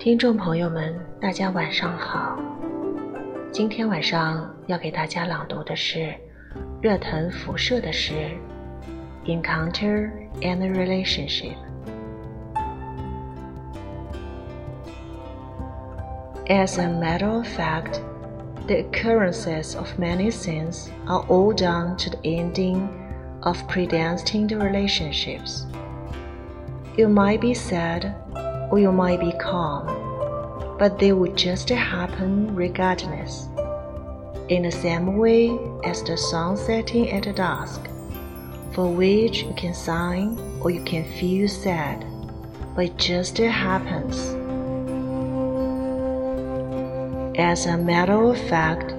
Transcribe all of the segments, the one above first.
听众朋友们，大家晚上好。今天晚上要给大家朗读的是热腾辐射的诗《Encounter and Relationship》。As a matter of fact, the occurrences of many sins are all down to the ending of predestined relationships. You might be sad or you might be calm, but they will just happen regardless. In the same way as the sun setting at dusk, for which you can sign or you can feel sad, but it just happens. As a matter of fact,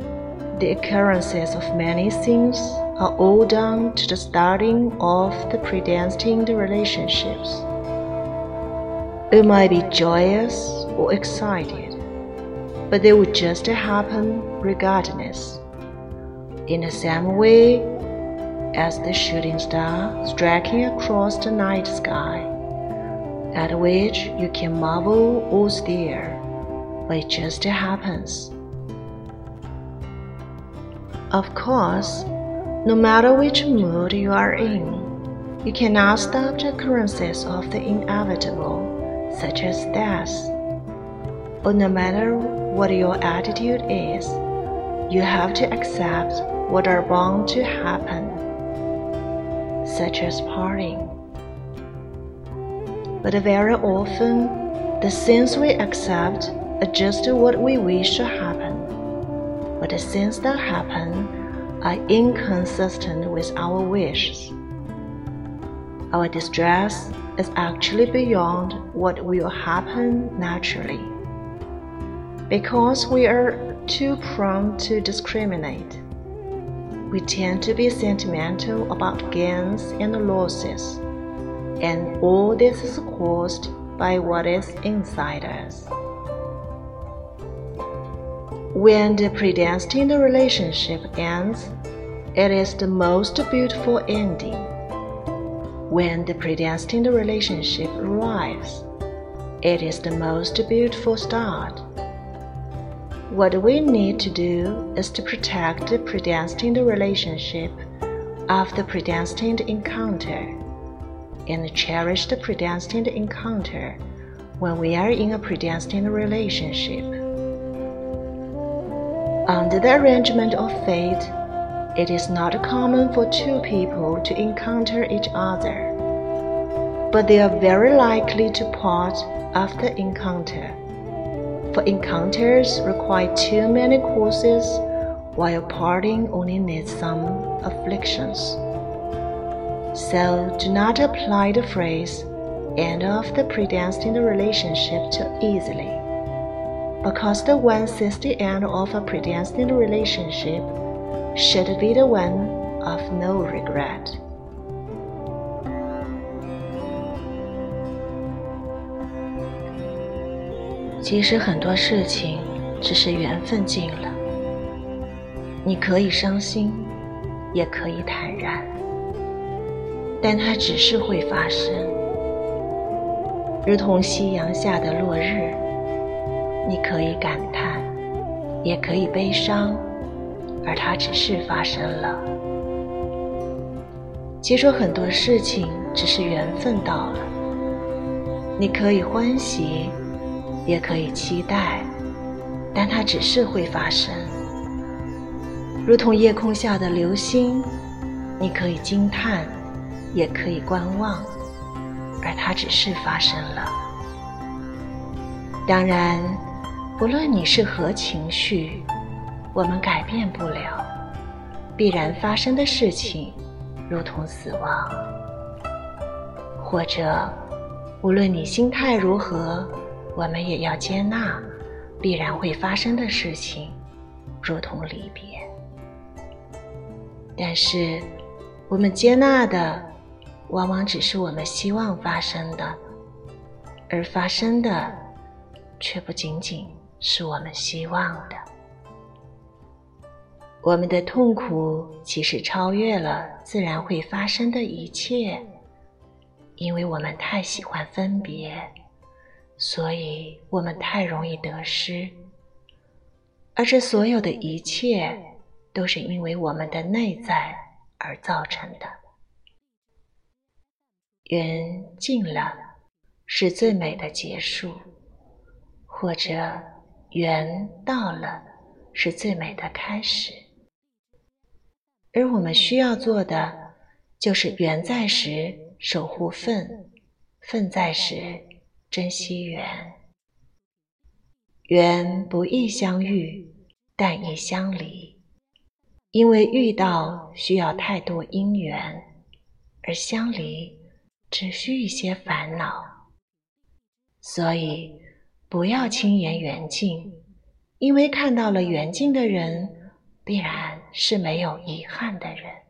the occurrences of many things are all down to the starting of the predestined relationships. It might be joyous or excited, but they would just happen regardless. In the same way as the shooting star striking across the night sky, at which you can marvel or stare, but it just happens. Of course, no matter which mood you are in, you cannot stop the occurrences of the inevitable such as death. But no matter what your attitude is, you have to accept what are bound to happen, such as parting. But very often, the things we accept are just what we wish to happen. But the things that happen are inconsistent with our wishes. Our distress is actually beyond what will happen naturally. Because we are too prone to discriminate, we tend to be sentimental about gains and losses, and all this is caused by what is inside us. When the predestined relationship ends, it is the most beautiful ending when the predestined relationship arrives, it is the most beautiful start. What we need to do is to protect the predestined relationship of the predestined encounter and cherish the predestined encounter when we are in a predestined relationship. Under the arrangement of fate, it is not common for two people to encounter each other, but they are very likely to part after encounter. For encounters require too many courses, while parting only needs some afflictions. So do not apply the phrase end of the predestined relationship too easily, because the one sees the end of a predestined relationship should be the one of no regret. 其实很多事情只是缘分尽了，你可以伤心，也可以坦然，但它只是会发生，如同夕阳下的落日，你可以感叹，也可以悲伤。而它只是发生了。其实很多事情只是缘分到了，你可以欢喜，也可以期待，但它只是会发生。如同夜空下的流星，你可以惊叹，也可以观望，而它只是发生了。当然，不论你是何情绪。我们改变不了必然发生的事情，如同死亡；或者，无论你心态如何，我们也要接纳必然会发生的事情，如同离别。但是，我们接纳的，往往只是我们希望发生的，而发生的，却不仅仅是我们希望的。我们的痛苦其实超越了自然会发生的一切，因为我们太喜欢分别，所以我们太容易得失，而这所有的一切都是因为我们的内在而造成的。缘尽了，是最美的结束；或者缘到了，是最美的开始。而我们需要做的，就是缘在时守护分，分在时珍惜缘。缘不易相遇，但易相离，因为遇到需要太多因缘，而相离只需一些烦恼。所以不要轻言缘尽，因为看到了缘尽的人。必然是没有遗憾的人。